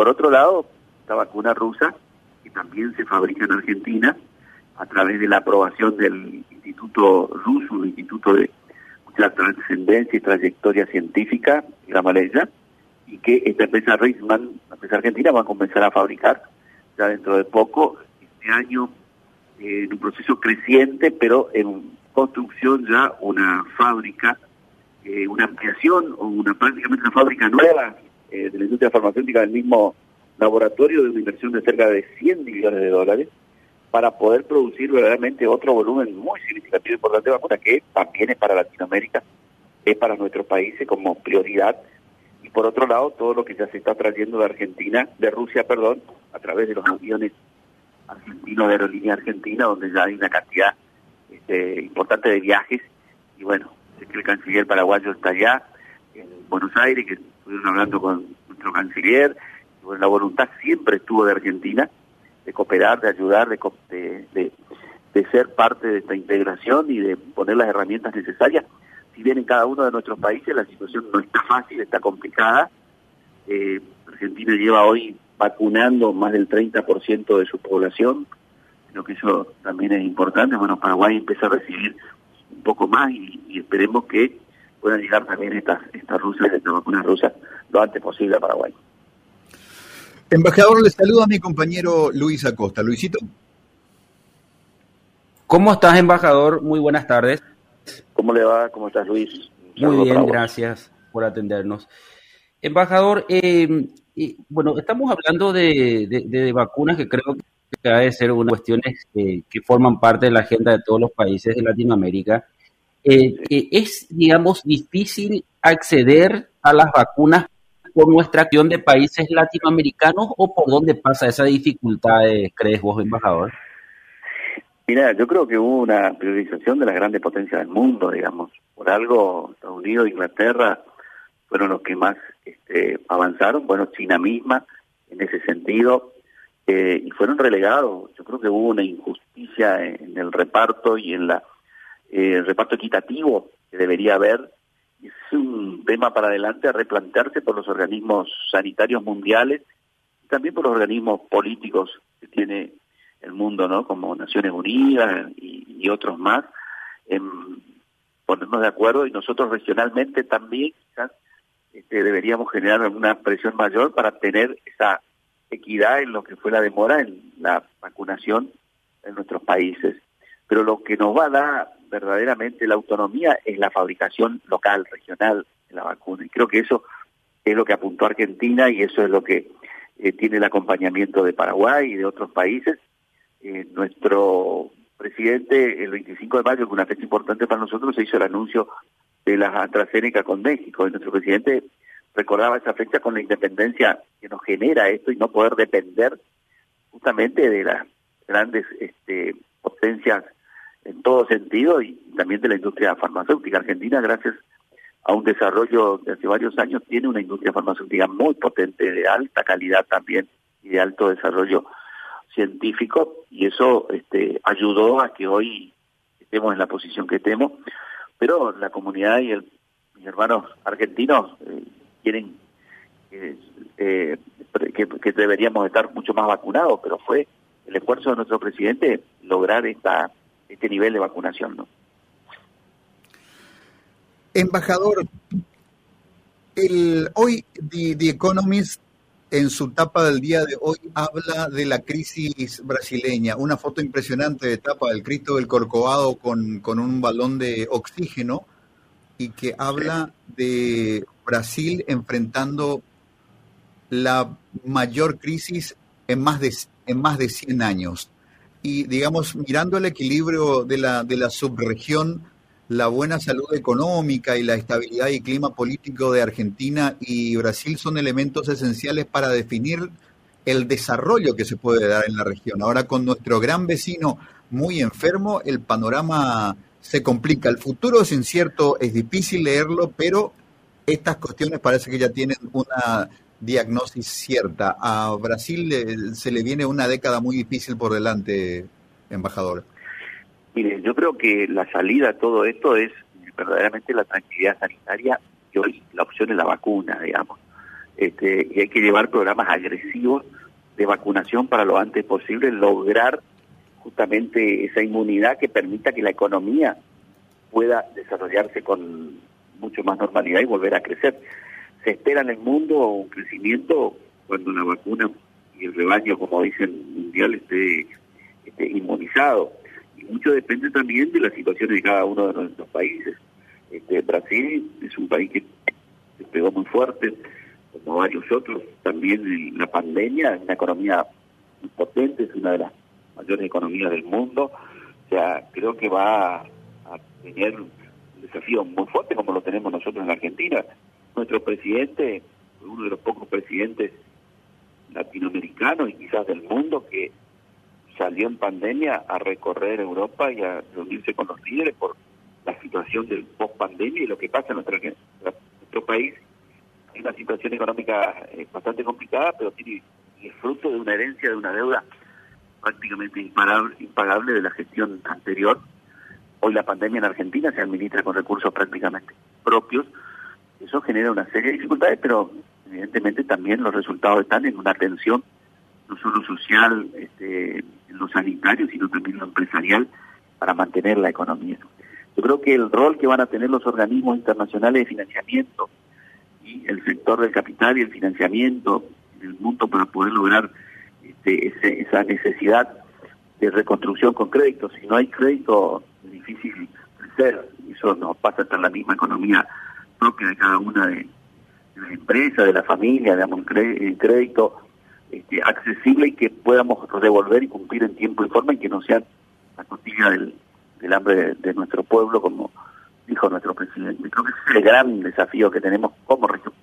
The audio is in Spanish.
por otro lado, la vacuna rusa, que también se fabrica en Argentina, a través de la aprobación del Instituto Ruso, el Instituto de la Trascendencia y Trayectoria Científica, la Maleya, y que esta empresa Reisman, la empresa argentina, va a comenzar a fabricar ya dentro de poco, este año, eh, en un proceso creciente, pero en construcción ya una fábrica, eh, una ampliación o una prácticamente una fábrica nueva eh, de la industria farmacéutica del mismo laboratorio de una inversión de cerca de 100 millones de dólares para poder producir verdaderamente otro volumen muy significativo y importante de vacuna que también es para Latinoamérica, es para nuestros países como prioridad. Y por otro lado todo lo que ya se está trayendo de Argentina, de Rusia, perdón, a través de los aviones argentinos de aerolínea argentina, donde ya hay una cantidad este, importante de viajes. Y bueno, sé que el canciller paraguayo está allá en Buenos Aires, que estuvieron hablando con nuestro canciller, bueno, la voluntad siempre estuvo de Argentina de cooperar, de ayudar, de, de, de ser parte de esta integración y de poner las herramientas necesarias si bien en cada uno de nuestros países la situación no está fácil, está complicada. Eh, Argentina lleva hoy vacunando más del 30% de su población, creo que eso también es importante. Bueno, Paraguay empieza a recibir un poco más y, esperemos que puedan llegar también estas, estas rusas, estas vacunas rusas, lo antes posible a Paraguay. Embajador, le saludo a mi compañero Luis Acosta. Luisito. ¿Cómo estás, embajador? Muy buenas tardes. ¿Cómo le va? ¿Cómo estás, Luis? Muy bien, gracias por atendernos. Embajador, eh, bueno, estamos hablando de, vacunas que creo que ha de ser unas cuestiones que forman parte de la agenda de todos los países de Latinoamérica. Eh, ¿Es, digamos, difícil acceder a las vacunas por nuestra acción de países latinoamericanos o por dónde pasa esa dificultad, crees vos, embajador? Mira, yo creo que hubo una priorización de las grandes potencias del mundo, digamos. Por algo, Estados Unidos e Inglaterra fueron los que más este, avanzaron, bueno, China misma en ese sentido, eh, y fueron relegados. Yo creo que hubo una injusticia en, el reparto y en la eh, el reparto equitativo que debería haber. Es un tema para adelante a replantearse por los organismos sanitarios mundiales y también por los organismos políticos que tiene el mundo, ¿no? Como Naciones Unidas y, otros más, en ponernos de acuerdo y nosotros regionalmente también quizás este, deberíamos generar una presión mayor para tener esa equidad en lo que fue la demora en la vacunación en nuestros países. Pero lo que nos va a dar verdaderamente la autonomía es la fabricación local, regional de la vacuna. Y creo que eso es lo que apuntó Argentina y eso es lo que eh, tiene el acompañamiento de Paraguay y de otros países eh, nuestro presidente, el 25 de mayo, que es una fecha importante para nosotros, se hizo el anuncio de la AstraZeneca con México. Y nuestro presidente recordaba esa fecha con la independencia que nos genera esto y no poder depender justamente de las grandes este, potencias en todo sentido y también de la industria farmacéutica. Argentina, gracias a un desarrollo de hace varios años, tiene una industria farmacéutica muy potente, de alta calidad también y de alto desarrollo científico y eso este, ayudó a que hoy estemos en la posición que estemos, pero la comunidad y el, mis hermanos argentinos eh, quieren eh, que, que, deberíamos estar mucho más vacunados, pero fue el esfuerzo de nuestro presidente lograr esta este nivel de vacunación. ¿no? Embajador, el, hoy The, The Economist en su tapa del día de hoy habla de la crisis brasileña, una foto impresionante de tapa del Cristo del Corcovado con, con un balón de oxígeno y que habla de Brasil enfrentando la mayor crisis en más de, en más de 100 años. Y digamos, mirando el equilibrio de la, de la subregión, la buena salud económica y la estabilidad y clima político de Argentina y Brasil son elementos esenciales para definir el desarrollo que se puede dar en la región. Ahora con nuestro gran vecino muy enfermo, el panorama se complica. El futuro es incierto, es difícil leerlo, pero estas cuestiones parece que ya tienen una diagnosis cierta. A Brasil se le viene una década muy difícil por delante, embajador. Mire, yo creo que la salida a todo esto es verdaderamente la tranquilidad sanitaria y hoy la opción es la vacuna, digamos. este, y hay que llevar programas agresivos de vacunación para lo antes posible, lograr justamente esa inmunidad que permita que la economía pueda desarrollarse con mucho más normalidad y volver a crecer. Se espera en el mundo un crecimiento cuando la vacuna y el rebaño, como dicen, mundial esté, esté inmunizado. Y mucho depende también de la situación de cada uno de nuestros países. Este, Brasil es un país que se pegó muy fuerte, como varios otros, también la pandemia, es una economía muy potente, es una de las mayores economías del mundo, o sea, creo que va a tener un desafío muy fuerte como lo tenemos nosotros en Argentina. Nuestro presidente, uno de los pocos presidentes latinoamericanos y quizás del mundo que salió en pandemia a recorrer Europa y a reunirse con los líderes por la situación del post-pandemia y lo que pasa en nuestro, país una situación económica eh, bastante complicada, pero tiene es fruto de una herencia, de una deuda prácticamente impagable de la gestión anterior. Hoy la pandemia en Argentina se administra con recursos prácticamente propios. Eso genera una serie de dificultades, pero evidentemente también los resultados están en una atención no solo social, este, en lo sanitario, sino también en lo empresarial para mantener la economía. Yo creo que el rol que van a tener los organismos internacionales de financiamiento, y el sector del capital y el financiamiento en el mundo para poder lograr este, esa necesidad de reconstrucción con crédito. Si no hay crédito, es difícil crecer. Eso nos pasa hasta en la misma economía propia de cada una de, las empresas, de la familia, digamos, un crédito este, accesible y que podamos devolver y cumplir en tiempo y forma y que no sean la costilla del, hambre de nuestro pueblo como dijo nuestro presidente. Creo que ese es el gran desafío que tenemos como región.